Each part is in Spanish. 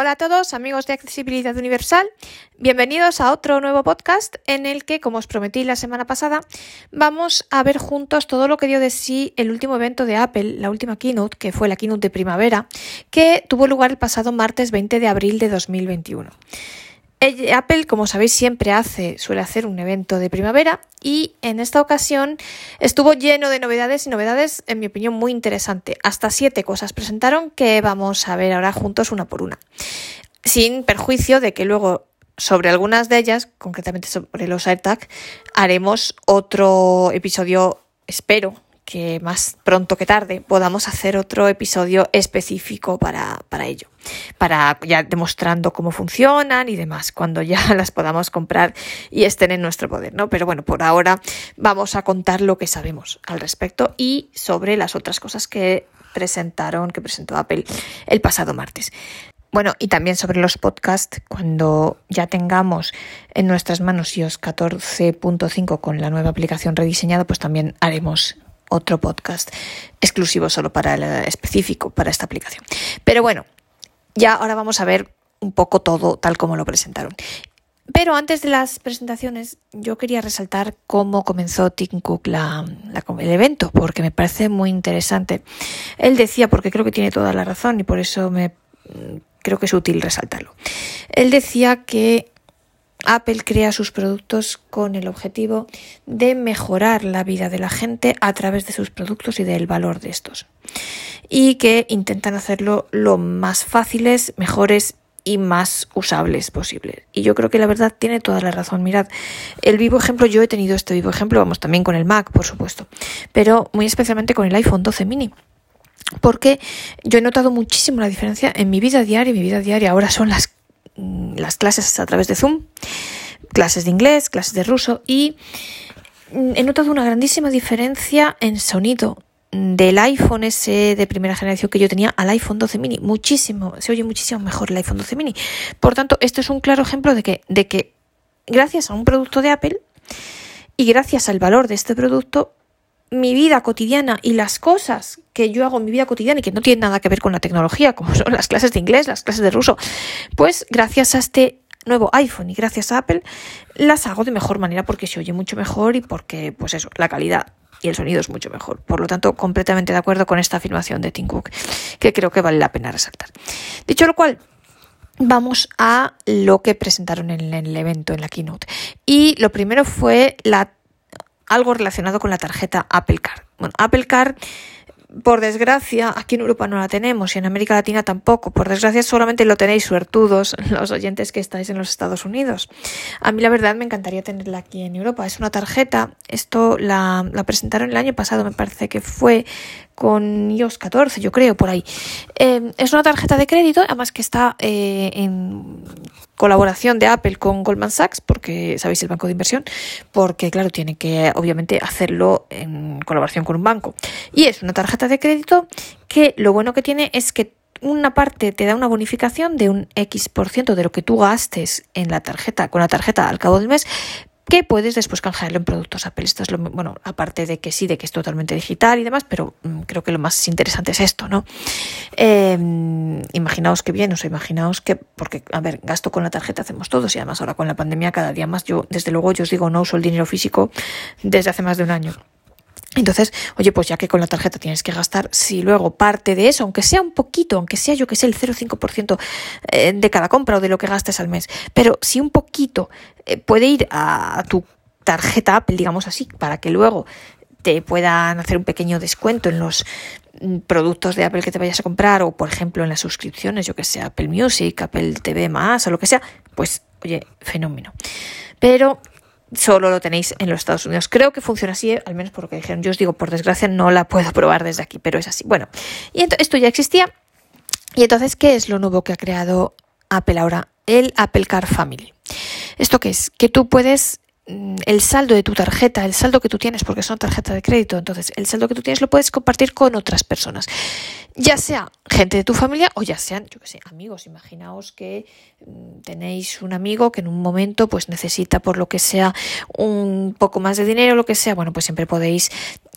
Hola a todos, amigos de Accesibilidad Universal. Bienvenidos a otro nuevo podcast en el que, como os prometí la semana pasada, vamos a ver juntos todo lo que dio de sí el último evento de Apple, la última keynote, que fue la keynote de primavera, que tuvo lugar el pasado martes 20 de abril de 2021. Apple, como sabéis, siempre hace, suele hacer un evento de primavera y en esta ocasión estuvo lleno de novedades y novedades, en mi opinión, muy interesante. Hasta siete cosas presentaron que vamos a ver ahora juntos una por una. Sin perjuicio de que luego sobre algunas de ellas, concretamente sobre los AirTag, haremos otro episodio, espero, que más pronto que tarde podamos hacer otro episodio específico para, para ello, para ya demostrando cómo funcionan y demás, cuando ya las podamos comprar y estén en nuestro poder, ¿no? Pero bueno, por ahora vamos a contar lo que sabemos al respecto y sobre las otras cosas que presentaron, que presentó Apple el pasado martes. Bueno, y también sobre los podcasts, cuando ya tengamos en nuestras manos iOS 14.5 con la nueva aplicación rediseñada, pues también haremos otro podcast exclusivo solo para el específico para esta aplicación. Pero bueno, ya ahora vamos a ver un poco todo tal como lo presentaron. Pero antes de las presentaciones, yo quería resaltar cómo comenzó Tim Cook la, el evento, porque me parece muy interesante. Él decía, porque creo que tiene toda la razón y por eso me creo que es útil resaltarlo. Él decía que Apple crea sus productos con el objetivo de mejorar la vida de la gente a través de sus productos y del valor de estos. Y que intentan hacerlo lo más fáciles, mejores y más usables posible. Y yo creo que la verdad tiene toda la razón. Mirad, el vivo ejemplo, yo he tenido este vivo ejemplo, vamos, también con el Mac, por supuesto, pero muy especialmente con el iPhone 12 mini porque yo he notado muchísimo la diferencia en mi vida diaria. Mi vida diaria ahora son las las clases a través de Zoom, clases de inglés, clases de ruso y mm, he notado una grandísima diferencia en sonido del iPhone ese de primera generación que yo tenía al iPhone 12 mini. Muchísimo, se oye muchísimo mejor el iPhone 12 mini. Por tanto, esto es un claro ejemplo de que, de que gracias a un producto de Apple y gracias al valor de este producto, mi vida cotidiana y las cosas que yo hago en mi vida cotidiana y que no tienen nada que ver con la tecnología, como son las clases de inglés, las clases de ruso, pues gracias a este nuevo iPhone y gracias a Apple las hago de mejor manera porque se oye mucho mejor y porque, pues eso, la calidad y el sonido es mucho mejor. Por lo tanto, completamente de acuerdo con esta afirmación de Tim Cook, que creo que vale la pena resaltar. Dicho lo cual, vamos a lo que presentaron en el evento, en la keynote. Y lo primero fue algo relacionado con la tarjeta Apple Card. Bueno, Apple Card por desgracia, aquí en Europa no la tenemos y en América Latina tampoco. Por desgracia, solamente lo tenéis suertudos los oyentes que estáis en los Estados Unidos. A mí, la verdad, me encantaría tenerla aquí en Europa. Es una tarjeta. Esto la, presentaron el año pasado, me parece que fue con iOS 14, yo creo, por ahí. Eh, es una tarjeta de crédito, además que está eh, en colaboración de Apple con Goldman Sachs, porque sabéis el banco de inversión, porque claro, tiene que obviamente hacerlo en colaboración con un banco. Y es una tarjeta de crédito que lo bueno que tiene es que una parte te da una bonificación de un X por ciento de lo que tú gastes en la tarjeta, con la tarjeta al cabo del mes, que puedes después canjearlo en productos Apple. Esto es lo, bueno, aparte de que sí, de que es totalmente digital y demás, pero mm, creo que lo más interesante es esto, ¿no? Em, imaginaos que bien, o sea, imaginaos que, porque, a ver, gasto con la tarjeta hacemos todos y además ahora con la pandemia cada día más, yo, desde luego, yo os digo, no uso el dinero físico desde hace más de un año. Entonces, oye, pues ya que con la tarjeta tienes que gastar, si luego parte de eso, aunque sea un poquito, aunque sea yo que sé, el 0,5% eh, de cada compra o de lo que gastes al mes, pero si un poquito eh, puede ir a tu tarjeta Apple, digamos así, para que luego te puedan hacer un pequeño descuento en los mm, productos de Apple que te vayas a comprar o por ejemplo en las suscripciones, yo que sé, Apple Music, Apple TV más o lo que sea, pues oye, fenómeno. Pero solo lo tenéis en los Estados Unidos. Creo que funciona así, al menos por lo que dijeron. Yo os digo, por desgracia, no la puedo probar desde aquí, pero es así. Bueno, y esto ya existía. Y entonces, ¿qué es lo nuevo que ha creado Apple ahora? El Apple Car Family. ¿Esto qué es? Que tú puedes el saldo de tu tarjeta, el saldo que tú tienes, porque una tarjeta de crédito, entonces el saldo que tú tienes lo puedes compartir con otras personas, ya sea gente de tu familia o ya sean, yo que sé, amigos. Imaginaos que mm, tenéis un amigo que en un momento pues necesita por lo que sea un poco más de dinero, lo que sea, bueno, pues siempre podéis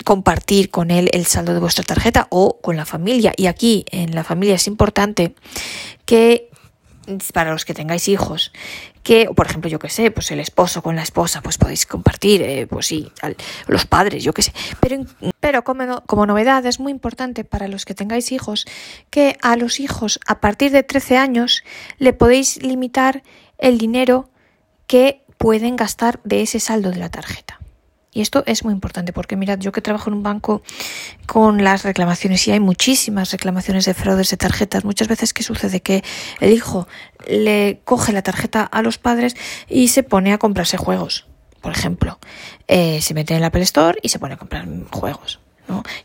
compartir con él el saldo de vuestra tarjeta o con la familia. Y aquí en la familia es importante que para los que tengáis hijos, que, por ejemplo, yo que sé, pues el esposo con la esposa, pues podéis compartir, eh, pues sí, los padres, yo que sé. Pero, pero como, como novedad es muy importante para los que tengáis hijos que a los hijos a partir de 13 años le podéis limitar el dinero que pueden gastar de ese saldo de la tarjeta. Y esto es muy importante porque mirad, yo que trabajo en un banco con las reclamaciones y hay muchísimas reclamaciones de fraudes de tarjetas, muchas veces que sucede que el hijo le coge la tarjeta a los padres y se pone a comprarse juegos, por ejemplo. Eh, se mete en la Apple Store y se pone a comprar juegos.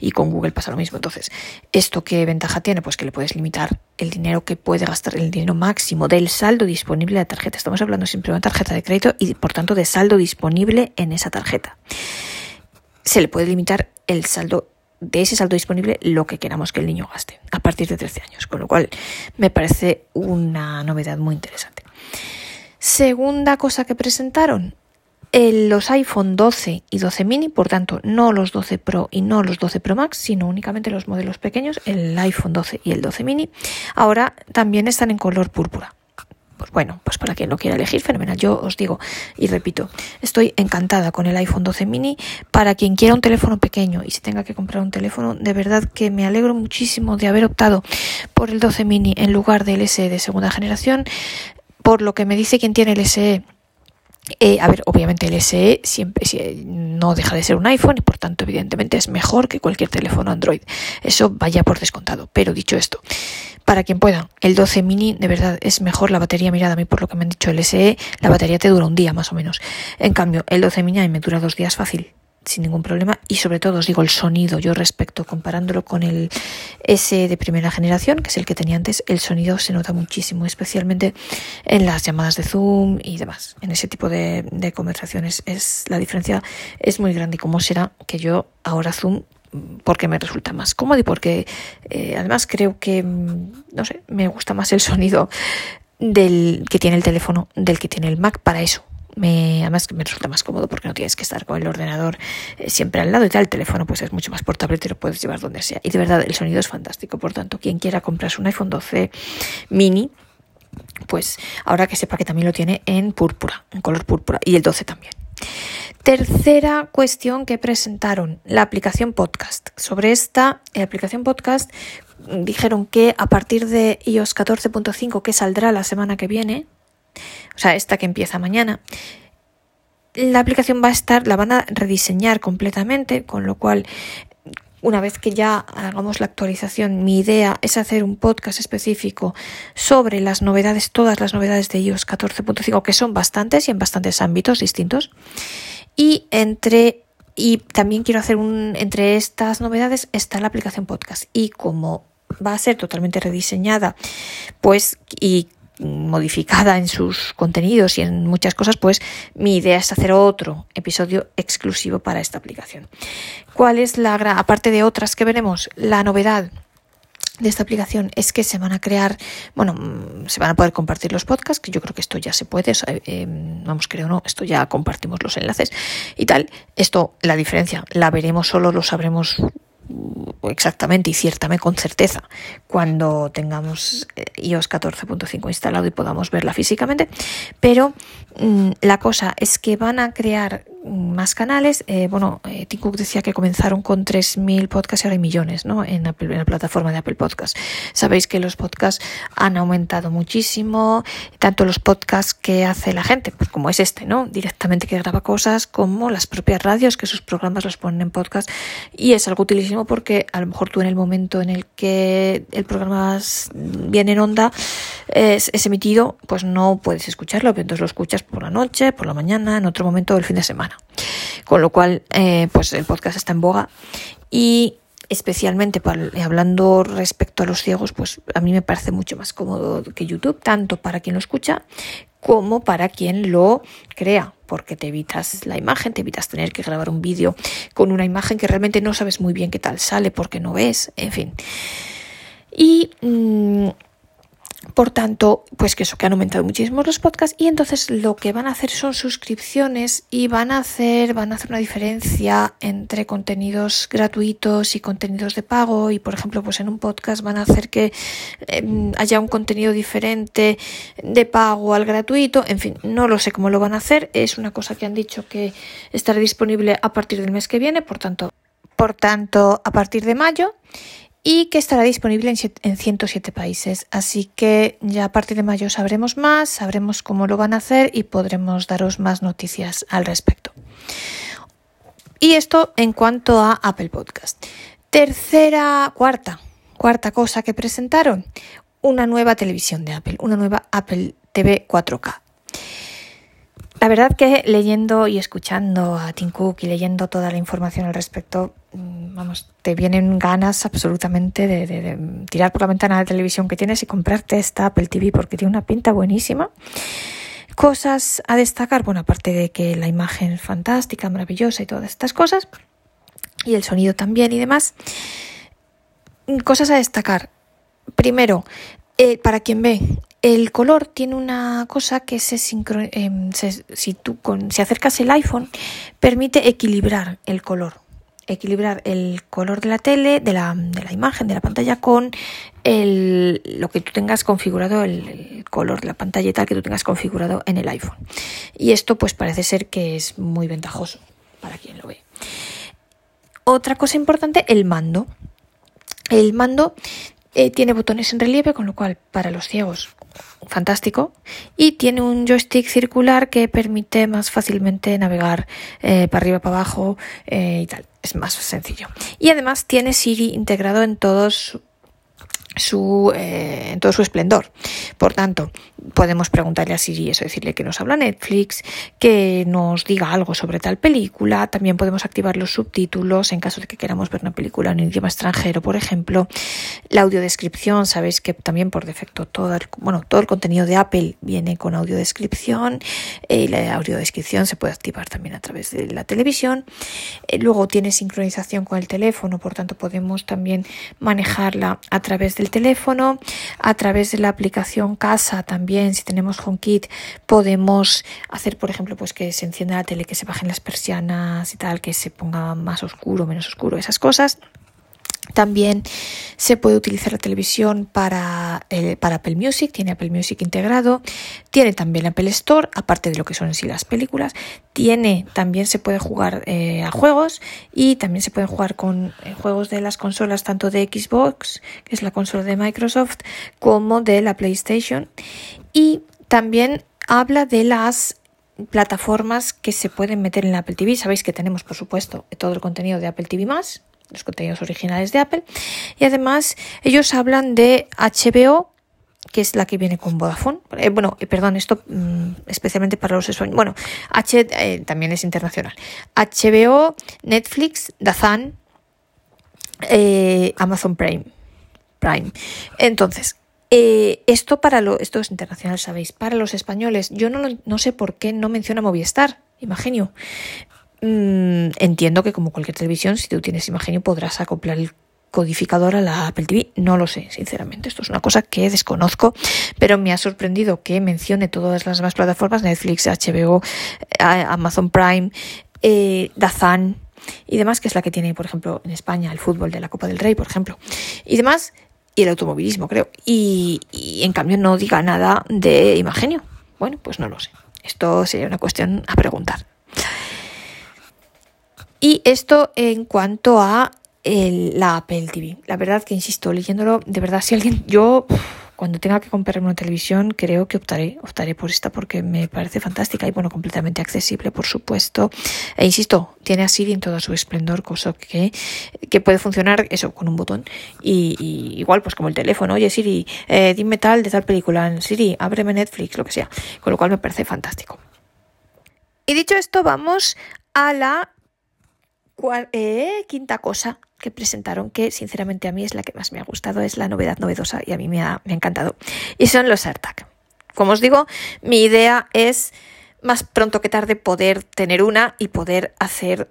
Y con Google pasa lo mismo. Entonces, ¿esto qué ventaja tiene? Pues que le puedes limitar el dinero que puede gastar, el dinero máximo del saldo disponible de la tarjeta. Estamos hablando siempre de una tarjeta de crédito y, por tanto, de saldo disponible en esa tarjeta. Se le puede limitar el saldo de ese saldo disponible lo que queramos que el niño gaste a partir de 13 años, con lo cual me parece una novedad muy interesante. Segunda cosa que presentaron, los iPhone 12 y 12 mini, por tanto, no los 12 Pro y no los 12 Pro Max, sino únicamente los modelos pequeños, el iPhone 12 y el 12 mini, ahora también están en color púrpura. Pues bueno, pues para quien lo quiera elegir, fenomenal. Yo os digo y repito, estoy encantada con el iPhone 12 mini. Para quien quiera un teléfono pequeño y se tenga que comprar un teléfono, de verdad que me alegro muchísimo de haber optado por el 12 mini en lugar del SE de segunda generación. Por lo que me dice quien tiene el SE eh, a ver, obviamente el SE siempre no deja de ser un iPhone y por tanto evidentemente es mejor que cualquier teléfono Android. Eso vaya por descontado. Pero dicho esto, para quien pueda, el 12 mini de verdad es mejor la batería. Mirad a mí por lo que me han dicho el SE, la batería te dura un día más o menos. En cambio, el 12 mini a mí me dura dos días fácil sin ningún problema. Y sobre todo os digo el sonido yo respecto comparándolo con el S de primera generación que es el que tenía antes el sonido se nota muchísimo especialmente en las llamadas de zoom y demás. En ese tipo de, conversaciones es la diferencia es muy grande. Y cómo será que yo ahora zoom porque me resulta más cómodo y porque eh, además creo que no sé me gusta más el sonido del que tiene el teléfono del que tiene el Mac para eso me, además me resulta más cómodo porque no tienes que estar con el ordenador eh, siempre al lado y tal. El teléfono pues es mucho más portable te lo puedes llevar donde sea. Y de verdad el sonido es fantástico. Por tanto, quien quiera comprarse un iPhone 12 mini, pues ahora que sepa que también lo tiene en púrpura, en color púrpura y el 12 también. Tercera cuestión que presentaron, la aplicación podcast. Sobre esta aplicación podcast dijeron que a partir de iOS 14.5 que saldrá la semana que viene, o sea, esta que empieza mañana, la aplicación va a estar, la van a rediseñar completamente, con lo cual una vez que ya hagamos la actualización, mi idea es hacer un podcast específico sobre las novedades, todas las novedades de iOS 14.5, que son bastantes y en bastantes ámbitos distintos. Y entre y también quiero hacer un entre estas novedades está la aplicación podcast y como va a ser totalmente rediseñada, pues y modificada en sus contenidos y en muchas cosas, pues mi idea es hacer otro episodio exclusivo para esta aplicación. ¿Cuál es la, aparte de otras que veremos, la novedad? de esta aplicación es que se van a crear, bueno, mm, se van a poder compartir los podcasts, que yo creo que esto ya se puede, eh, vamos, creo no, esto ya compartimos los enlaces y tal. Esto, la diferencia, la veremos solo, lo sabremos exactamente y ciertamente con certeza cuando tengamos eh, iOS 14.5 instalado y podamos verla físicamente, pero mm, la cosa es que van a crear más canales. Eh, bueno, eh, Tim Cook decía que comenzaron con 3.000 podcasts y ahora hay millones ¿no? en, Apple, en la plataforma de Apple Podcasts. Sabéis que los podcasts han aumentado muchísimo, tanto los podcasts que hace la gente, pues como es este, ¿no? directamente que graba cosas, como las propias radios que sus programas los ponen en podcast. Y es algo utilísimo porque a lo mejor tú en el momento en el que el programa viene en onda, es, emitido, pues no puedes escucharlo, entonces lo escuchas por la noche, por la mañana, en otro momento del fin de semana. Con lo cual, eh, pues el podcast está en boga y especialmente hablando respecto a los ciegos, pues a mí me parece mucho más cómodo que YouTube, tanto para quien lo escucha como para quien lo crea, porque te evitas la imagen, te evitas tener que grabar un vídeo con una imagen que realmente no sabes muy bien qué tal sale porque no ves, en fin. Y mm, Por tanto, pues que eso que han aumentado muchísimo los podcasts y entonces lo que van a hacer son suscripciones y van a hacer van a hacer una diferencia entre contenidos gratuitos y contenidos de pago. Y por ejemplo, pues en un podcast van a hacer que em, haya un contenido diferente de pago al gratuito, en fin, no lo sé cómo lo van a hacer, es una cosa que han dicho que estará disponible a partir del mes que viene, por tanto, por tanto, a partir de mayo y que estará disponible en, 107 países. Así que ya a partir de mayo sabremos más, sabremos cómo lo van a hacer y podremos daros más noticias al respecto. Y esto en cuanto a Apple Podcast. Tercera, cuarta, cuarta cosa que presentaron, una nueva televisión de Apple, una nueva Apple TV 4K. La verdad que leyendo y escuchando a Tim Cook y leyendo toda la información al respecto, vamos, te vienen ganas absolutamente de, tirar por la ventana de televisión que tienes y comprarte esta Apple TV porque tiene una pinta buenísima. Cosas a destacar, bueno, aparte de que la imagen es fantástica, maravillosa y todas estas cosas, y el sonido también y demás. Cosas a destacar. Primero, eh, para quien ve, el color tiene una cosa que se, eh, si tú con, si acercas el iPhone, permite equilibrar el color. Equilibrar el color de la tele, de la, de la imagen, de la pantalla con el, lo que tú tengas configurado, el, color de la pantalla y tal que tú tengas configurado en el iPhone. Y esto pues parece ser que es muy ventajoso para quien lo ve. Otra cosa importante, el mando. El mando eh, tiene botones en relieve, con lo cual para los ciegos fantástico. Y tiene un joystick circular que permite más fácilmente navegar eh, para arriba para abajo eh, y tal. Es más sencillo. Y además tiene Siri integrado en todos su, eh, en todo su esplendor. Por tanto, podemos preguntarle a Siri eso, decirle que nos habla Netflix, que nos diga algo sobre tal película. También podemos activar los subtítulos en caso de que queramos ver una película en idioma extranjero, por ejemplo. La audiodescripción, sabéis que también por defecto todo el, bueno, todo el contenido de Apple viene con audiodescripción. Eh, la audiodescripción se puede activar también a través de la televisión. Eh, luego tiene sincronización con el teléfono, por tanto podemos también manejarla a través del teléfono, a través de la aplicación casa también, si tenemos HomeKit, podemos hacer, por ejemplo, pues que se encienda la tele, que se bajen las persianas y tal, que se ponga más oscuro, menos oscuro, esas cosas. También se puede utilizar la televisión para, eh, para Apple Music, tiene Apple Music integrado, tiene también Apple Store, aparte de lo que son en sí las películas, tiene, también se puede jugar eh, a juegos y también se puede jugar con eh, juegos de las consolas tanto de Xbox, que es la consola de Microsoft, como de la PlayStation. Y también habla de las plataformas que se pueden meter en la Apple TV. Sabéis que tenemos, por supuesto, todo el contenido de Apple TV los contenidos originales de Apple. Y además ellos hablan de HBO, que es la que viene con Vodafone. Eh, bueno, eh, perdón, esto mm, especialmente para los españoles. Bueno, H eh, también es internacional. HBO, Netflix, Dazan, Amazon Prime. Prime. Entonces, esto para lo, esto es internacional, sabéis. Para los españoles, yo no, no sé por qué no menciona Movistar, imagino. Mm, entiendo que como cualquier televisión, si tú tienes Imagenio podrás acoplar el codificador a la Apple TV. No lo sé, sinceramente. Esto es una cosa que desconozco, pero me ha sorprendido que mencione todas las demás plataformas, Netflix, HBO, eh, Amazon Prime, eh, Dazan y demás, que es la que tiene, por ejemplo, en España el fútbol de la Copa del Rey, por ejemplo. Y demás, y el automovilismo, creo. Y, y en cambio no diga nada de Imagenio. Bueno, pues no lo sé. Esto sería una cuestión a preguntar. Y esto en cuanto a la Apple TV. La verdad que insisto, leyéndolo, de verdad, si alguien, yo cuando tenga que comprarme una televisión, creo que optaré, optaré por esta porque me parece fantástica y bueno, completamente accesible, por supuesto. E insisto, tiene a Siri en todo su esplendor, cosa que, que puede funcionar eso con un botón. Y, igual, pues como el teléfono, oye Siri, eh, dime tal de tal película, Siri, ábreme Netflix, lo que sea. Con lo cual me parece fantástico. Y dicho esto, vamos a la eh, quinta cosa que presentaron, que sinceramente a mí es la que más me ha gustado, es la novedad novedosa y a mí me ha, encantado. Y son los AirTag. Como os digo, mi idea es más pronto que tarde poder tener una y poder hacer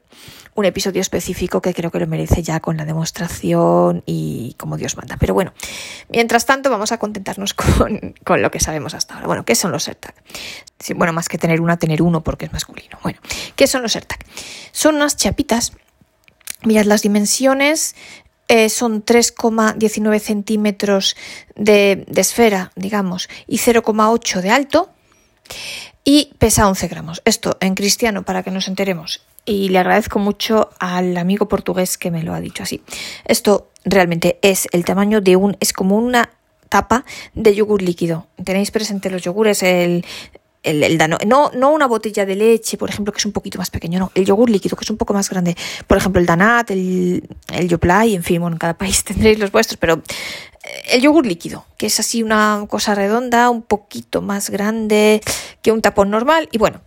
un episodio específico que creo que lo merece ya con la demostración y como Dios manda. Pero bueno, mientras tanto vamos a contentarnos con, lo que sabemos hasta ahora. Bueno, ¿qué son los AirTag? bueno, más que tener una, tener uno porque es masculino. Bueno, ¿qué son los AirTag? Son unas chapitas. Mirad las dimensiones, eh, son 3,19 centímetros de, de, esfera, digamos, y 0,8 de alto y pesa 11 gramos. Esto en cristiano para que nos enteremos. Y le agradezco mucho al amigo portugués que me lo ha dicho así. Esto realmente es el tamaño de un, es como una tapa de yogur líquido. Tenéis presente los yogures, el, el, no, no una botella de leche, por ejemplo, que es un poquito más pequeño, no, el yogur líquido, que es un poco más grande. Por ejemplo, el Danat, el, el Yoplait, en fin, bueno, en cada país tendréis los vuestros, pero eh, el yogur líquido, que es así una cosa redonda, un poquito más grande que un tapón normal, y bueno,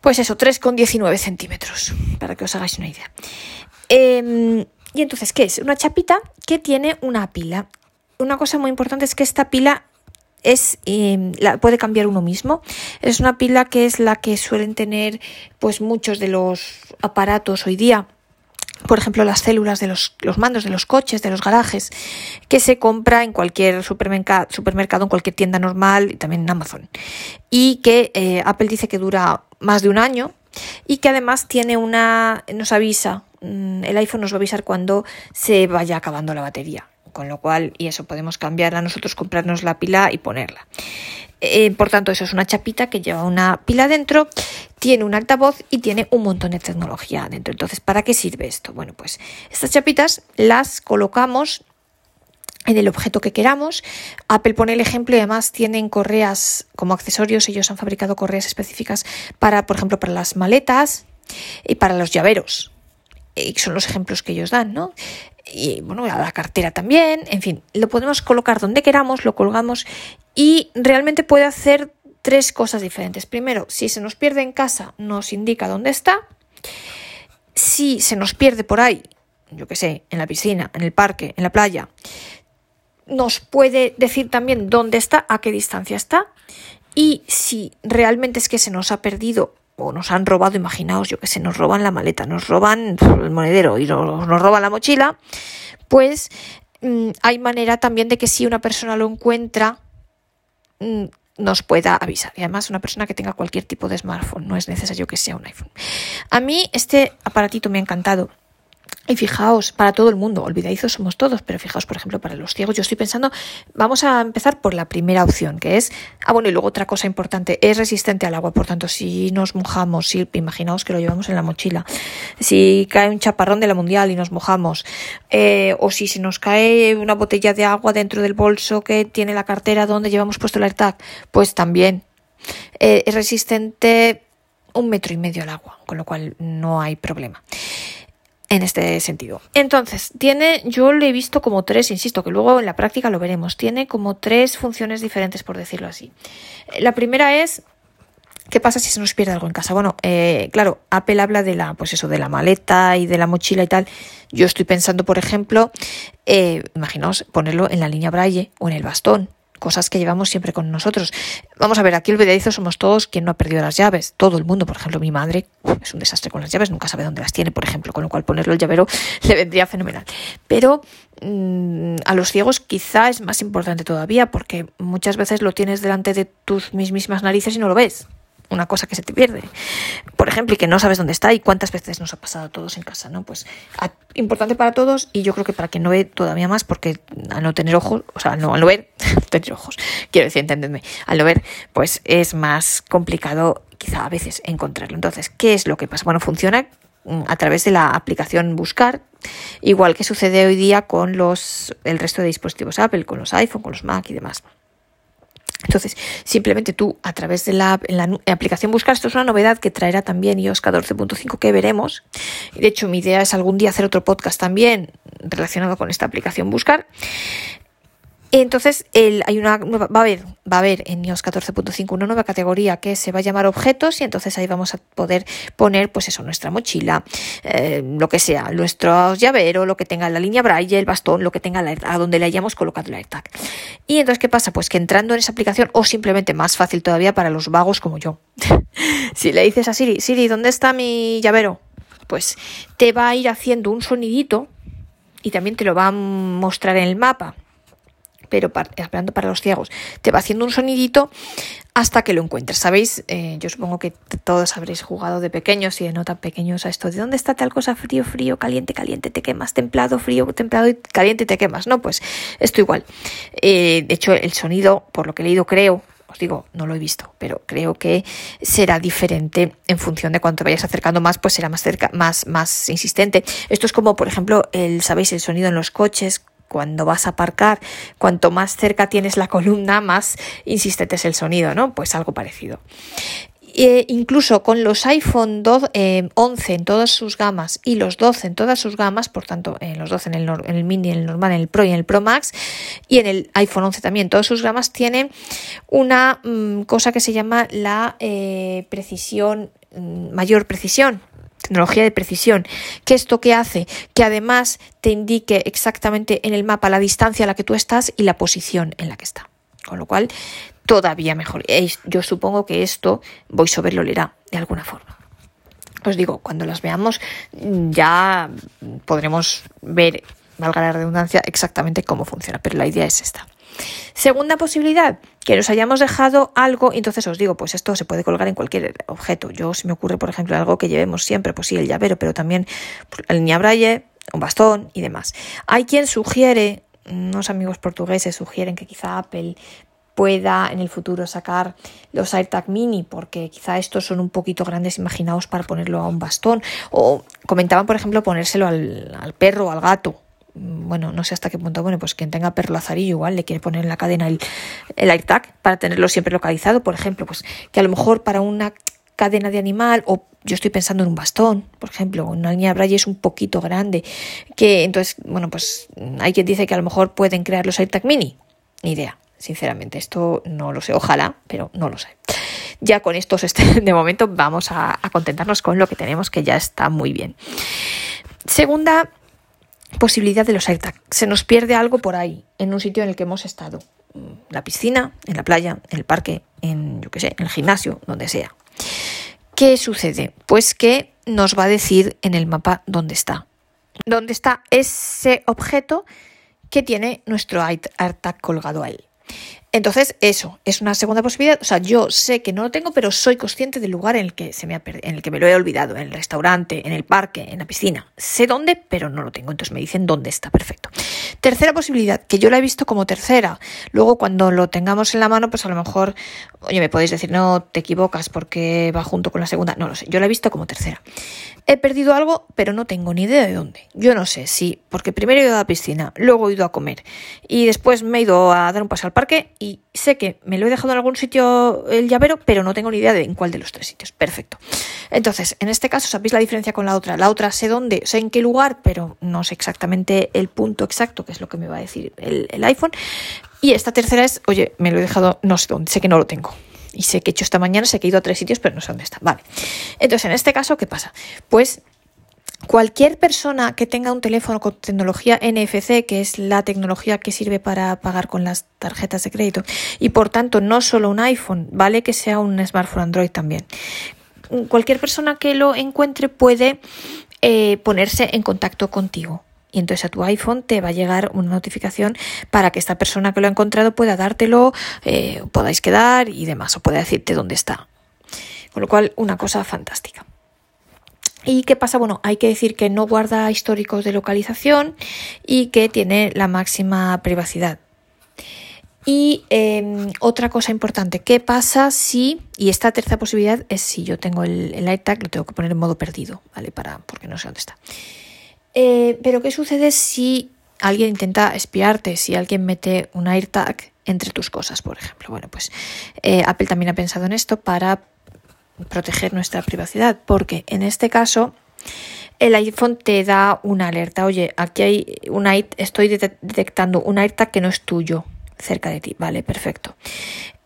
pues eso, 3,19 centímetros, para que os hagáis una idea. Em, y entonces, ¿qué es? Una chapita que tiene una pila. Una cosa muy importante es que esta pila es em, la puede cambiar uno mismo. Es una pila que es la que suelen tener pues muchos de los aparatos hoy día. Por ejemplo, las células de los, los mandos de los coches, de los garajes, que se compra en cualquier supermercado, supermercado, en cualquier tienda normal y también en Amazon. Y que eh, Apple dice que dura más de un año y que además tiene una, nos avisa, mm, el iPhone nos va a avisar cuando se vaya acabando la batería con lo cual, y eso podemos cambiar a nosotros, comprarnos la pila y ponerla. Eh, por tanto, eso es una chapita que lleva una pila dentro, tiene un altavoz y tiene un montón de tecnología dentro. Entonces, ¿para qué sirve esto? Bueno, pues estas chapitas las colocamos en el objeto que queramos. Apple pone el ejemplo y además tienen correas como accesorios. Ellos han fabricado correas específicas para, por ejemplo, para las maletas y para los llaveros. Y son los ejemplos que ellos dan, ¿no? Y bueno, la cartera también, en fin, lo podemos colocar donde queramos, lo colgamos y realmente puede hacer tres cosas diferentes. Primero, si se nos pierde en casa, nos indica dónde está. Si se nos pierde por ahí, yo qué sé, en la piscina, en el parque, en la playa, nos puede decir también dónde está, a qué distancia está. Y si realmente es que se nos ha perdido o nos han robado, imaginaos, yo que sé, nos roban la maleta, nos roban el monedero y nos, roban la mochila, pues mm, hay manera también de que si una persona lo encuentra, mm, nos pueda avisar. Y además una persona que tenga cualquier tipo de smartphone, no es necesario que sea un iPhone. A mí este aparatito me ha encantado. Y fijaos, para todo el mundo, olvidadizos somos todos, pero fijaos, por ejemplo, para los ciegos, yo estoy pensando, vamos a empezar por la primera opción, que es, ah, bueno, y luego otra cosa importante, es resistente al agua, por tanto, si nos mojamos, si imaginaos que lo llevamos en la mochila, si cae un chaparrón de la mundial y nos mojamos, eh, o si se nos cae una botella de agua dentro del bolso que tiene la cartera donde llevamos puesto el AirTag, pues también eh, es resistente un metro y medio al agua, con lo cual no hay problema en este sentido. Entonces, tiene, yo lo he visto como tres, insisto, que luego en la práctica lo veremos, tiene como tres funciones diferentes, por decirlo así. La primera es ¿Qué pasa si se nos pierde algo en casa? Bueno, eh, claro, Apple habla de la, pues eso, de la maleta y de la mochila y tal. Yo estoy pensando, por ejemplo, eh, imaginaos ponerlo en la línea braille o en el bastón cosas que llevamos siempre con nosotros. Vamos a ver, aquí el olvidadizo somos todos quien no ha perdido las llaves. Todo el mundo, por ejemplo, mi madre es un desastre con las llaves, nunca sabe dónde las tiene, por ejemplo, con lo cual ponerlo el llavero le vendría fenomenal. Pero mm, a los ciegos quizá es más importante todavía porque muchas veces lo tienes delante de tus mismas narices y no lo ves una cosa que se te pierde, por ejemplo, y que no sabes dónde está y cuántas veces nos ha pasado a todos en casa, ¿no? Pues importante para todos y yo creo que para quien no ve todavía más, porque al no tener ojos, o sea, no, al no ver, tener ojos, quiero decir, entendedme, al no ver, pues es más complicado quizá a veces encontrarlo. Entonces, ¿qué es lo que pasa? Bueno, funciona mm, a través de la aplicación Buscar, igual que sucede hoy día con los el resto de dispositivos Apple, con los iPhone, con los Mac y demás. Entonces, simplemente tú a través de la, aplicación Buscar, esto es una novedad que traerá también iOS 14.5 que veremos. De hecho, mi idea es algún día hacer otro podcast también relacionado con esta aplicación Buscar. Entonces, hay una va a haber, va a haber en iOS 14.5 una nueva categoría que se va a llamar objetos y entonces ahí vamos a poder poner, pues eso, nuestra mochila, eh, lo que sea, nuestro llavero, lo que tenga la línea braille, el bastón, lo que tenga la, a donde le hayamos colocado el AirTag. Y entonces, ¿qué pasa? Pues que entrando en esa aplicación, o simplemente más fácil todavía para los vagos como yo, si le dices a Siri, Siri, ¿dónde está mi llavero? Pues te va a ir haciendo un sonidito y también te lo va a mostrar en el mapa pero hablando para los ciegos, te va haciendo un sonidito hasta que lo encuentres. ¿Sabéis? Eh, yo supongo que todos habréis jugado de pequeños y de no tan pequeños a esto de dónde está tal cosa frío, frío, caliente, caliente, te quemas, templado, frío, templado y caliente, te quemas. No, pues esto igual. Eh, de hecho, el sonido, por lo que he leído, creo, os digo, no lo he visto, pero creo que será diferente en función de cuánto vayas acercando más, pues será más cerca, más, más insistente. Esto es como, por ejemplo, el, sabéis, el sonido en los coches, cuando vas a aparcar, cuanto más cerca tienes la columna, más insistente es el sonido, ¿no? Pues algo parecido. E incluso con los iPhone 12, 11 en todas sus gamas y los 12 en todas sus gamas, por tanto, en los 12 en el, mini, en el normal, en el Pro y en el Pro Max, y en el iPhone 11 también, todas sus gamas, tienen una mm, cosa que se llama la eh, precisión, mm, mayor precisión, tecnología de precisión. ¿Qué esto que hace? Que además te indique exactamente en el mapa la distancia a la que tú estás y la posición en la que está. Con lo cual, todavía mejor. Yo supongo que esto VoiceOver lo leerá de alguna forma. Os digo, cuando las veamos ya podremos ver, valga la redundancia, exactamente cómo funciona, pero la idea es esta. Segunda posibilidad, que nos hayamos dejado algo, entonces os digo, pues esto se puede colgar en cualquier objeto. Yo se me ocurre, por ejemplo, algo que llevemos siempre, pues sí, el llavero, pero también pues, la línea braille, un bastón y demás. Hay quien sugiere, unos amigos portugueses sugieren que quizá Apple pueda en el futuro sacar los AirTag mini porque quizá estos son un poquito grandes imaginados para ponerlo a un bastón o comentaban por ejemplo ponérselo al, al perro o al gato bueno, no sé hasta qué punto, bueno, pues quien tenga perro lazarillo igual le quiere poner en la cadena el, el AirTag para tenerlo siempre localizado, por ejemplo, pues que a lo mejor para una cadena de animal o yo estoy pensando en un bastón, por ejemplo, una línea braille es un poquito grande, que entonces, bueno, pues hay quien dice que a lo mejor pueden crear los AirTag mini, ni idea, sinceramente, esto no lo sé, ojalá, pero no lo sé. Ya con estos, de momento, vamos a contentarnos con lo que tenemos, que ya está muy bien. Segunda posibilidad de los AirTag. Se nos pierde algo por ahí, en un sitio en el que hemos estado. La piscina, en la playa, en el parque, en, yo qué sé, en el gimnasio, donde sea. ¿Qué sucede? Pues que nos va a decir en el mapa dónde está. Dónde está ese objeto que tiene nuestro AirTag colgado a él. Entonces, eso es una segunda posibilidad. O sea, yo sé que no lo tengo, pero soy consciente del lugar en el que se me ha en el que me lo he olvidado, en el restaurante, en el parque, en la piscina. Sé dónde, pero no lo tengo. Entonces me dicen dónde está. Perfecto. Tercera posibilidad, que yo la he visto como tercera. Luego, cuando lo tengamos en la mano, pues a lo mejor, oye, me podéis decir, no, te equivocas porque va junto con la segunda. No lo sé. Yo la he visto como tercera. He perdido algo, pero no tengo ni idea de dónde. Yo no sé si, porque primero he ido a la piscina, luego he ido a comer y después me he ido a dar un paseo al parque y sé que me lo he dejado en algún sitio el llavero, pero no tengo ni idea de en cuál de los tres sitios. Perfecto. Entonces, en este caso, ¿sabéis la diferencia con la otra? La otra sé dónde, sé en qué lugar, pero no sé exactamente el punto exacto, que es lo que me va a decir el, el iPhone. Y esta tercera es, oye, me lo he dejado no sé dónde, sé que no lo tengo y sé que he hecho esta mañana, sé que he ido a tres sitios, pero no sé dónde está. Vale. Entonces, en este caso, ¿qué pasa? Pues cualquier persona que tenga un teléfono con tecnología NFC, que es la tecnología que sirve para pagar con las tarjetas de crédito, y por tanto no solo un iPhone, vale que sea un smartphone Android también. Cualquier persona que lo encuentre puede eh, ponerse en contacto contigo y entonces a tu iPhone te va a llegar una notificación para que esta persona que lo ha encontrado pueda dártelo, eh, podáis quedar y demás, o pueda decirte dónde está. Con lo cual, una cosa fantástica. ¿Y qué pasa? Bueno, hay que decir que no guarda históricos de localización y que tiene la máxima privacidad. Y em, otra cosa importante, ¿qué pasa si, y esta tercera posibilidad es si yo tengo el, el lo tengo que poner en modo perdido, ¿vale? Para, porque no sé dónde está. Eh, pero ¿qué sucede si alguien intenta espiarte, si alguien mete un AirTag entre tus cosas, por ejemplo? Bueno, pues eh, Apple también ha pensado en esto para proteger nuestra privacidad, porque en este caso el iPhone te da una alerta, oye, aquí hay un estoy detectando un AirTag que no es tuyo cerca de ti. Vale, perfecto.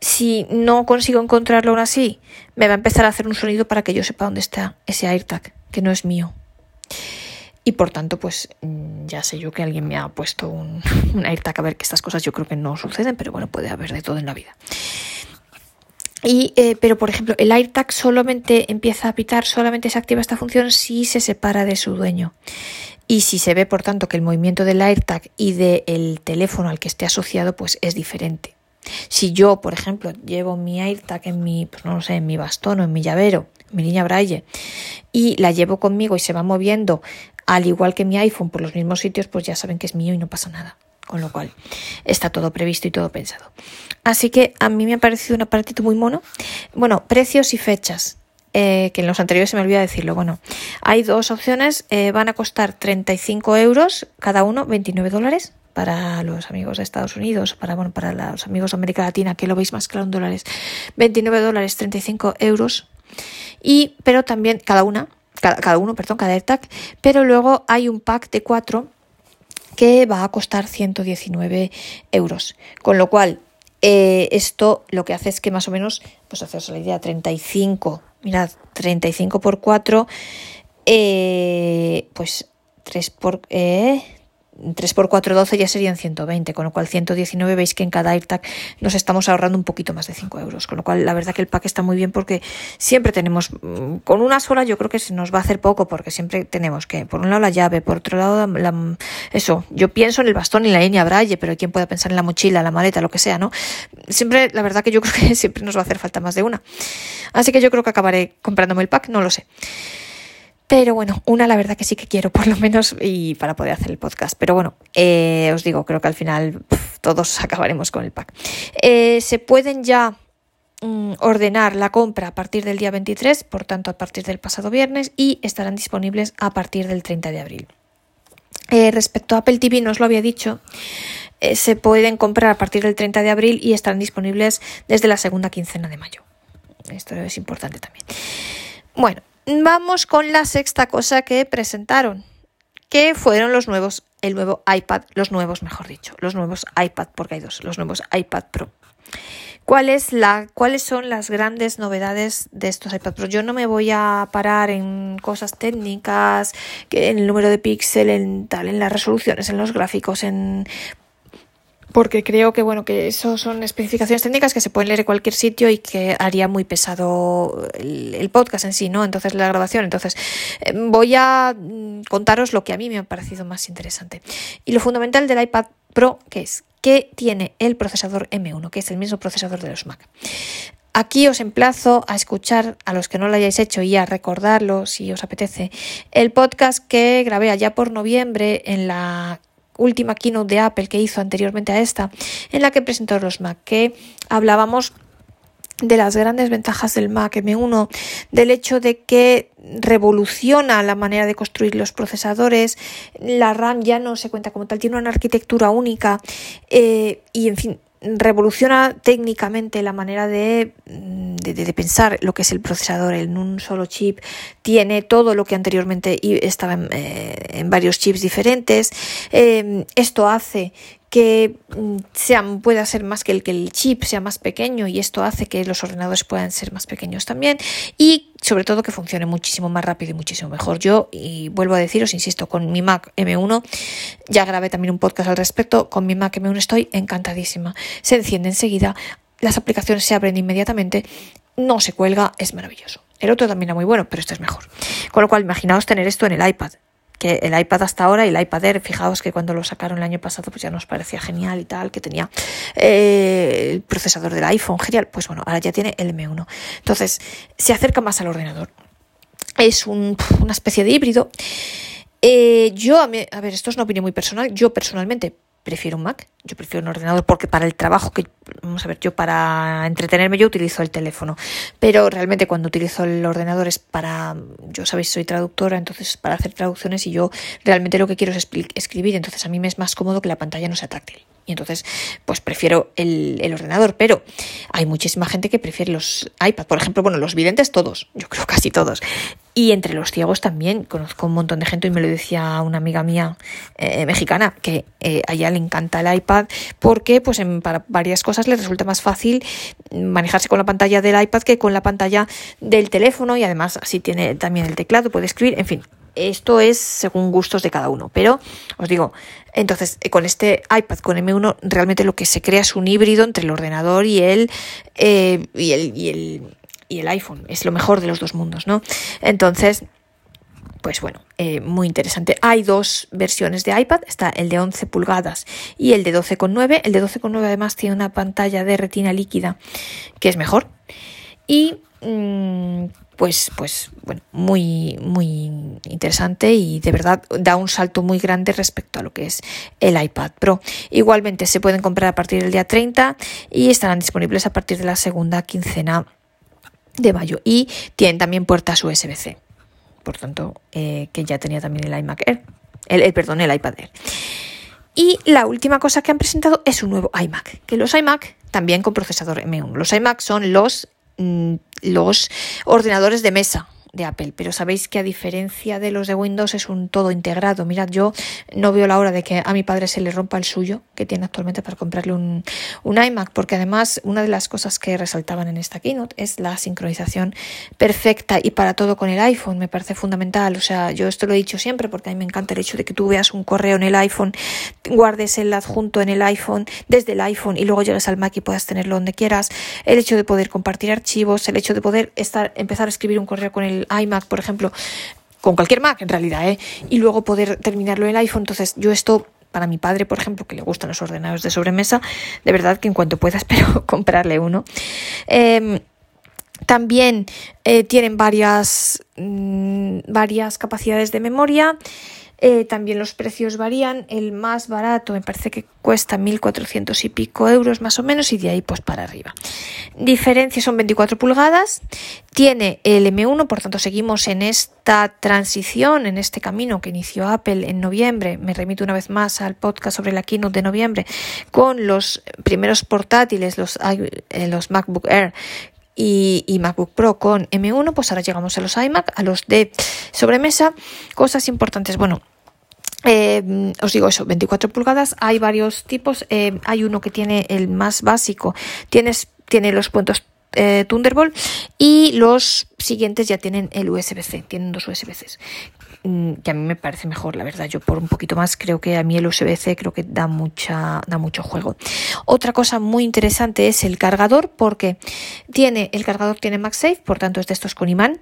Si no consigo encontrarlo aún así, me va a empezar a hacer un sonido para que yo sepa dónde está ese AirTag, que no es mío. Y por tanto, pues mm, ya sé yo que alguien me ha puesto un, AirTag a ver que estas cosas yo creo que no suceden, pero bueno, puede haber de todo en la vida. Y, eh, pero, por ejemplo, el AirTag solamente empieza a pitar, solamente se activa esta función si se separa de su dueño. Y si se ve, por tanto, que el movimiento del AirTag y del teléfono al que esté asociado, pues es diferente. Si yo, por ejemplo, llevo mi AirTag en mi, pues no sé, en mi bastón o en mi llavero, mi niña Braille, y la llevo conmigo y se va moviendo al igual que mi iPhone por los mismos sitios, pues ya saben que es mío y no pasa nada. Con lo cual está todo previsto y todo pensado. Así que a mí me ha parecido un aparatito muy mono. Bueno, precios y fechas. Eh, que en los anteriores se me olvida decirlo. Bueno, hay dos opciones. Eh, van a costar 35 euros cada uno, 29 dólares para los amigos de Estados Unidos, para, bueno, para los amigos de América Latina, que lo veis más claro en dólares. 29 dólares, 35 euros. Y, pero también cada una, cada, cada uno, perdón, cada AirTag. Pero luego hay un pack de cuatro que va a costar 119 euros. Con lo cual, eh, esto lo que hace es que más o menos, pues haceros la idea, 35, mirad, 35 por 4, eh, pues 3 por... Eh, 3 por 4, 12 ya serían 120, con lo cual 119 veis que en cada AirTag nos estamos ahorrando un poquito más de 5 euros, con lo cual la verdad que el pack está muy bien porque siempre tenemos, mm, con una sola yo creo que se nos va a hacer poco porque siempre tenemos que, por un lado la llave, por otro lado la, eso, yo pienso en el bastón y la línea braille, pero quien pueda pensar en la mochila, la maleta, lo que sea, ¿no? Siempre, la verdad que yo creo que siempre nos va a hacer falta más de una. Así que yo creo que acabaré comprándome el pack, no lo sé. Pero bueno, una la verdad que sí que quiero, por lo menos, y para poder hacer el podcast. Pero bueno, eh, os digo, creo que al final todos acabaremos con el pack. Eh, se pueden ya mm, ordenar la compra a partir del día 23, por tanto a partir del pasado viernes, y estarán disponibles a partir del 30 de abril. Eh, respecto a Apple TV, no os lo había dicho, se pueden comprar a partir del 30 de abril y estarán disponibles desde la segunda quincena de mayo. Esto es importante también. Bueno, Vamos con la sexta cosa que presentaron, que fueron los nuevos, el nuevo iPad, los nuevos, mejor dicho, los nuevos iPad, porque hay dos, los nuevos iPad Pro. ¿Cuál es la, ¿Cuáles son las grandes novedades de estos iPad Pro? Yo no me voy a parar en cosas técnicas, en el número de píxel, en tal, en las resoluciones, en los gráficos, en porque creo que bueno que eso son especificaciones técnicas que se pueden leer en cualquier sitio y que haría muy pesado el, podcast en sí, ¿no? Entonces la grabación. Entonces eh, voy a mm, contaros lo que a mí me ha parecido más interesante. Y lo fundamental del iPad Pro, que es que tiene el procesador M1, que es el mismo procesador de los Mac. Aquí os emplazo a escuchar, a los que no lo hayáis hecho y a recordarlo si os apetece, el podcast que grabé allá por noviembre en la última keynote de Apple que hizo anteriormente a esta, en la que presentó los Mac, que hablábamos de las grandes ventajas del Mac M1, del hecho de que revoluciona la manera de construir los procesadores, la RAM ya no se cuenta como tal, tiene una arquitectura única eh, y en fin, revoluciona técnicamente la manera de, de, pensar lo que es el procesador en un solo chip. Tiene todo lo que anteriormente estaba en, eh, varios chips diferentes. Eh, esto hace que mm, sea, pueda ser más que el que el chip sea más pequeño y esto hace que los ordenadores puedan ser más pequeños también y sobre todo que funcione muchísimo más rápido y muchísimo mejor. Yo, y vuelvo a deciros, insisto, con mi Mac M1, ya grabé también un podcast al respecto, con mi Mac M1 estoy encantadísima. Se enciende enseguida, las aplicaciones se abren inmediatamente, no se cuelga, es maravilloso. El otro también era muy bueno, pero este es mejor. Con lo cual, imaginaos tener esto en el iPad que el iPad hasta ahora y el iPad Air, fijaos que cuando lo sacaron el año pasado pues ya nos parecía genial y tal, que tenía eh, el procesador del iPhone, genial, pues bueno, ahora ya tiene el M1. Entonces, se acerca más al ordenador. Es una especie de híbrido. Eh, yo, a, a ver, esto es una opinión muy personal, yo personalmente prefiero un Mac, yo prefiero un ordenador porque para el trabajo que, vamos a ver, yo para entretenerme yo utilizo el teléfono, pero realmente cuando utilizo el ordenador es para, yo sabéis, soy traductora, entonces para hacer traducciones y yo realmente lo que quiero es escribir, entonces a mí me es más cómodo que la pantalla no sea táctil. Y entonces, pues prefiero el, el ordenador, pero hay muchísima gente que prefiere los iPad, por ejemplo, bueno, los videntes todos, yo creo casi todos. Y entre los ciegos también, conozco un montón de gente, y me lo decía una amiga mía eh, mexicana, que eh, a ella le encanta el iPad porque pues para varias cosas le resulta más fácil manejarse con la pantalla del iPad que con la pantalla del teléfono y además así tiene también el teclado, puede escribir, en fin, esto es según gustos de cada uno, pero os digo, entonces con este iPad con M1 realmente lo que se crea es un híbrido entre el ordenador y el, eh, y el, y el y el iPhone. Es lo mejor de los dos mundos, ¿no? Entonces, pues bueno, eh, muy interesante. Hay dos versiones de iPad, está el de 11 pulgadas y el de 12,9. El de 12,9 además tiene una pantalla de retina líquida que es mejor. Y mm, pues, pues bueno, muy, muy interesante y de verdad da un salto muy grande respecto a lo que es el iPad Pro. Igualmente se pueden comprar a partir del día 30 y estarán disponibles a partir de la segunda quincena de mayo y tienen también puertas USB-C. Por tanto, eh, que ya tenía también el iMac Air, el, perdón, el iPad Air. Y la última cosa que han presentado es un nuevo iMac, que los iMac también con procesador M1. Los iMac son los, mm, los ordenadores de mesa, de Apple, pero sabéis que a diferencia de los de Windows es un todo integrado. Mirad, yo no veo la hora de que a mi padre se le rompa el suyo, que tiene actualmente para comprarle un, un iMac, porque además una de las cosas que resaltaban en esta keynote es la sincronización perfecta y para todo con el iPhone, me parece fundamental. O sea, yo esto lo he dicho siempre porque a mí me encanta el hecho de que tú veas un correo en el iPhone, guardes el adjunto en el iPhone, desde el iPhone y luego llegues al Mac y puedas tenerlo donde quieras. El hecho de poder compartir archivos, el hecho de poder estar, empezar a escribir un correo con el iMac, por ejemplo, con cualquier Mac en realidad, ¿eh? y luego poder terminarlo en el iPhone. Entonces, yo esto para mi padre, por ejemplo, que le gustan los ordenadores de sobremesa, de verdad que en cuanto pueda espero comprarle uno. Em, también eh, tienen varias, mm, varias capacidades de memoria. Eh, también los precios varían. El más barato me parece que cuesta 1.400 y pico euros más o menos y de ahí pues para arriba. Diferencia son 24 pulgadas. Tiene el M1, por tanto seguimos en esta transición, en este camino que inició Apple en noviembre. Me remito una vez más al podcast sobre la keynote de noviembre con los primeros portátiles, los, eh, los MacBook Air y, MacBook Pro con M1, pues ahora llegamos a los iMac, a los de sobremesa. Cosas importantes, bueno, eh, os digo eso, 24 pulgadas, hay varios tipos, eh, hay uno que tiene el más básico, tienes, tiene los puntos eh, Thunderbolt y los siguientes ya tienen el USB-C, tienen dos USB-C mm, que a mí me parece mejor, la verdad. Yo por un poquito más creo que a mí el USB-C creo que da mucha da mucho juego. Otra cosa muy interesante es el cargador porque tiene el cargador tiene MagSafe, por tanto es de estos con imán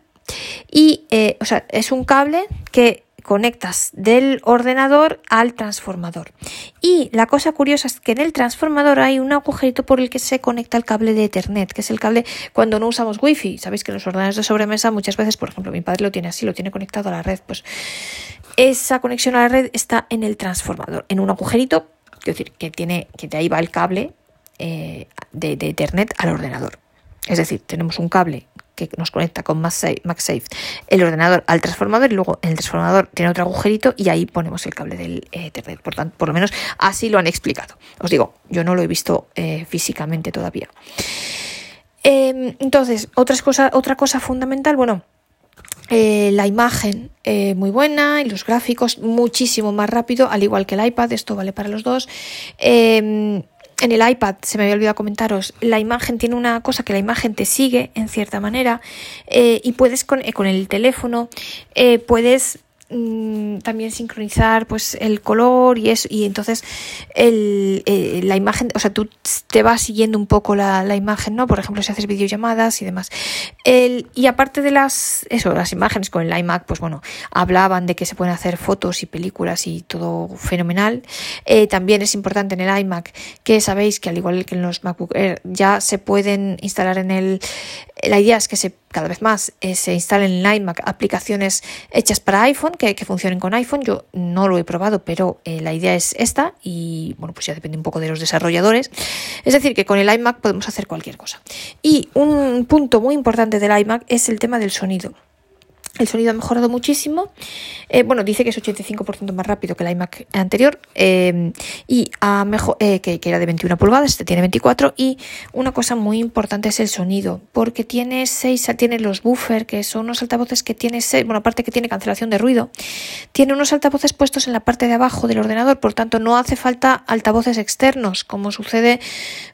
y o sea, es un cable que conectas del ordenador al transformador. Y la cosa curiosa es que en el transformador hay un agujerito por el que se conecta el cable de Ethernet, que es el cable cuando no usamos Wi-Fi. Sabéis que los ordenadores de sobremesa muchas veces, por ejemplo, mi padre lo tiene así, lo tiene conectado a la red, pues esa conexión a la red está en el transformador, en un agujerito, quiero decir, que tiene, que de ahí va el cable eh, de, de Ethernet al ordenador. Es decir, tenemos un cable que nos conecta con MagSafe, el ordenador al transformador luego el transformador tiene otro agujerito y ahí ponemos el cable del Ethernet. Por, tanto, por lo menos así lo han explicado. Os digo, yo no lo he visto eh, físicamente todavía. Em, entonces, otras cosas, otra cosa fundamental, bueno, eh, la imagen eh, muy buena y los gráficos muchísimo más rápido, al igual que el iPad, esto vale para los dos. Em, en el iPad, se me había olvidado comentaros, la imagen tiene una cosa que la imagen te sigue en cierta manera eh, y puedes con, eh, el teléfono, eh, puedes Mm, también sincronizar pues el color y eso y entonces el, eh, la imagen o sea tú te vas siguiendo un poco la, la, imagen no por ejemplo si haces videollamadas y demás. El, y aparte de las eso las imágenes con el iMac pues bueno hablaban de que se pueden hacer fotos y películas y todo fenomenal. Eh, también es importante en el iMac que sabéis que al igual que en los MacBook Air ya se pueden instalar en el la idea es que se cada vez más eh, se instalen en iMac aplicaciones hechas para iPhone que, funcionen con iPhone. Yo no lo he probado, pero eh, la idea es esta y bueno, pues ya depende un poco de los desarrolladores. Es decir, que con el iMac podemos hacer cualquier cosa. Y un punto muy importante del iMac es el tema del sonido. El sonido ha mejorado muchísimo. Eh, bueno, dice que es 85% más rápido que el iMac anterior eh, y ha mejor, eh, que, era de 21 pulgadas, este tiene 24. Y una cosa muy importante es el sonido, porque tiene seis, tiene los buffer, que son unos altavoces que tiene seis, bueno, aparte que tiene cancelación de ruido, tiene unos altavoces puestos en la parte de abajo del ordenador, por tanto no hace falta altavoces externos, como sucede,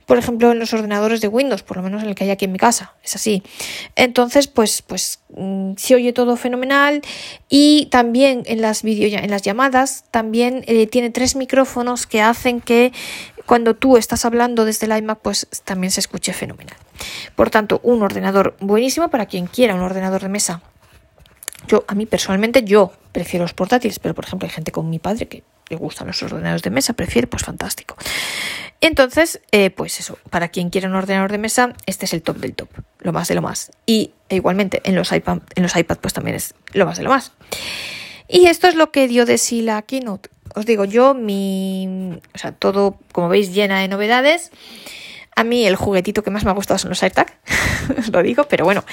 por ejemplo, en los ordenadores de Windows, por lo menos en el que hay aquí en mi casa. Es así. Entonces, pues, pues mm, se oye todo fenomenal y también en las en las llamadas también eh, tiene tres micrófonos que hacen que cuando tú estás hablando desde el iMac pues también se escuche fenomenal. Por tanto, un ordenador buenísimo para quien quiera un ordenador de mesa. Yo, a mí personalmente, yo prefiero los portátiles, pero por ejemplo hay gente como mi padre que le gustan los ordenadores de mesa, prefiere, pues fantástico. Entonces, eh, pues eso, para quien quiera un ordenador de mesa, este es el top del top, lo más de lo más. Y e igualmente en los iPad, en los pues también es lo más de lo más. Y esto es lo que dio de sí la keynote. Os digo, yo mi, o sea, todo, como veis, llena de novedades. A mí el juguetito que más me ha gustado son los AirTag, os lo digo, pero bueno,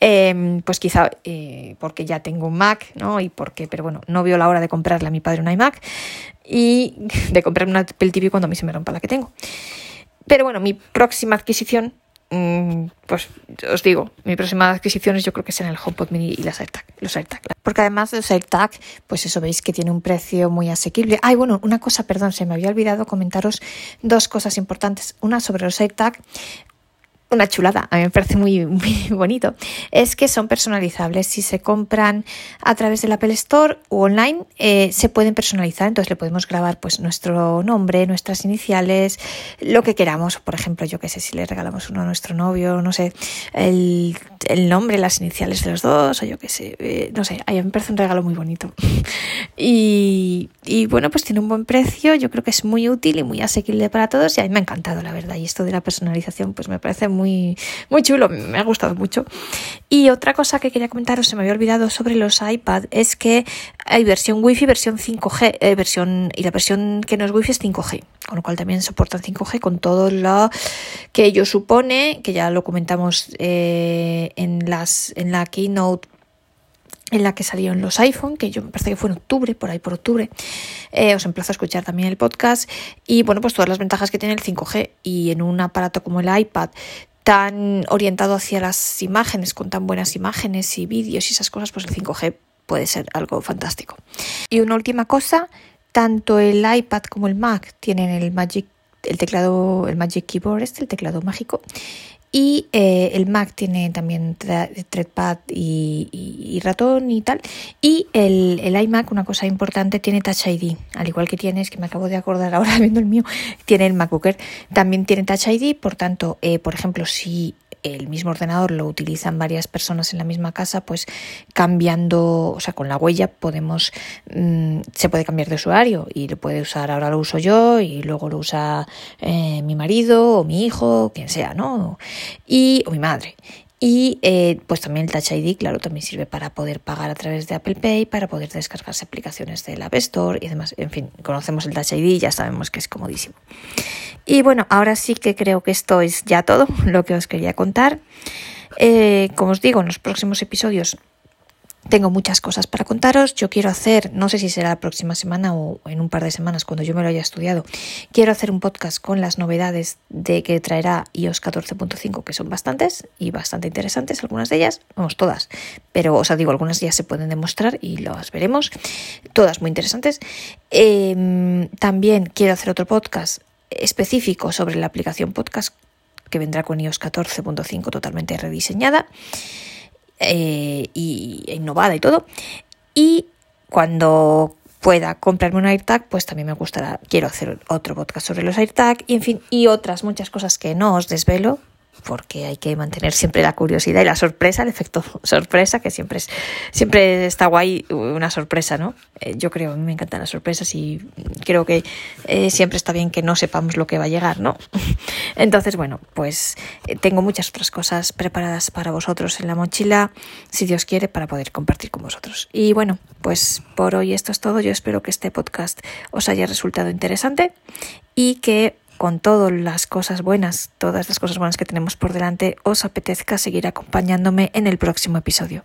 em, pues quizá eh, porque ya tengo un Mac, ¿no? Y porque, pero bueno, no veo la hora de comprarle a mi padre un iMac y de comprarme una Apple TV cuando a mí se me rompa la que tengo. Pero bueno, mi próxima adquisición pues os digo, mi próxima adquisición yo creo que será el HomePod Mini y las AirTag, los AirTag. Porque además de los AirTag, pues eso veis que tiene un precio muy asequible. Ay, bueno, una cosa, perdón, se me había olvidado comentaros dos cosas importantes. Una sobre los AirTag una chulada, a mí me parece muy, muy bonito, es que son personalizables. Si se compran a través del Apple Store o online, eh, se pueden personalizar. Entonces le podemos grabar pues nuestro nombre, nuestras iniciales, lo que queramos. Por ejemplo, yo qué sé, si le regalamos uno a nuestro novio, no sé, el, nombre, las iniciales de los dos, o yo qué sé, eh, no sé, a mí me parece un regalo muy bonito. y, y bueno, pues tiene un buen precio, yo creo que es muy útil y muy asequible para todos y a mí me ha encantado, la verdad. Y esto de la personalización, pues me parece muy muy, muy chulo, me ha gustado mucho. Y otra cosa que quería comentaros, se me había olvidado sobre los iPad, es que hay versión Wi-Fi, versión 5G, eh, versión, y la versión que no es Wi-Fi es 5G, con lo cual también soportan 5G con todo lo que ello supone, que ya lo comentamos eh, en, las, en la keynote en la que salieron los iPhone, que yo me parece que fue en octubre, por ahí por octubre. Eh, os emplazo a escuchar también el podcast. Y bueno, pues todas las ventajas que tiene el 5G. Y en un aparato como el iPad, tan orientado hacia las imágenes, con tan buenas imágenes y vídeos y esas cosas, pues el 5G puede ser algo fantástico. Y una última cosa, tanto el iPad como el Mac tienen el Magic, el teclado, el Magic Keyboard, este, el teclado mágico, y eh, el Mac tiene también trackpad y, ratón y tal. Y el, el, iMac, una cosa importante, tiene Touch ID. Al igual que tienes, que me acabo de acordar ahora viendo el mío, tiene el MacBooker. También tiene Touch ID. Por tanto, eh, por ejemplo, si el mismo ordenador lo utilizan varias personas en la misma casa, pues cambiando, o sea, con la huella podemos, mm, se puede cambiar de usuario y lo puede usar, ahora lo uso yo y luego lo usa eh, mi marido o mi hijo, quien sea, ¿no? Y, o mi madre. Y eh, pues también el Touch ID, claro, también sirve para poder pagar a través de Apple Pay, para poder descargarse aplicaciones del App Store y demás. En fin, conocemos el Touch ID y ya sabemos que es comodísimo. Y bueno, ahora sí que creo que esto es ya todo lo que os quería contar. Eh, como os digo, en los próximos episodios tengo muchas cosas para contaros. Yo quiero hacer, no sé si será la próxima semana o en un par de semanas cuando yo me lo haya estudiado, quiero hacer un podcast con las novedades de que traerá iOS 14.5, que son bastantes y bastante interesantes, algunas de ellas, vamos, todas, pero os digo, algunas ya se pueden demostrar y las veremos, todas muy interesantes. Em, también quiero hacer otro podcast específico sobre la aplicación podcast que vendrá con iOS 14.5 totalmente rediseñada eh, y innovada y todo. Y cuando pueda comprarme un AirTag, pues también me gustará, quiero hacer otro podcast sobre los AirTag y en fin, y otras muchas cosas que no os desvelo, porque hay que mantener siempre la curiosidad y la sorpresa, el efecto sorpresa, que siempre es, siempre está guay una sorpresa, ¿no? Eh, yo creo, a mí me encantan las sorpresas y creo que eh, siempre está bien que no sepamos lo que va a llegar, ¿no? Entonces, bueno, pues eh, tengo muchas otras cosas preparadas para vosotros en la mochila, si Dios quiere, para poder compartir con vosotros. Y bueno, pues por hoy esto es todo. Yo espero que este podcast os haya resultado interesante y que con todas las cosas buenas, todas las cosas buenas que tenemos por delante, os apetezca seguir acompañándome en el próximo episodio.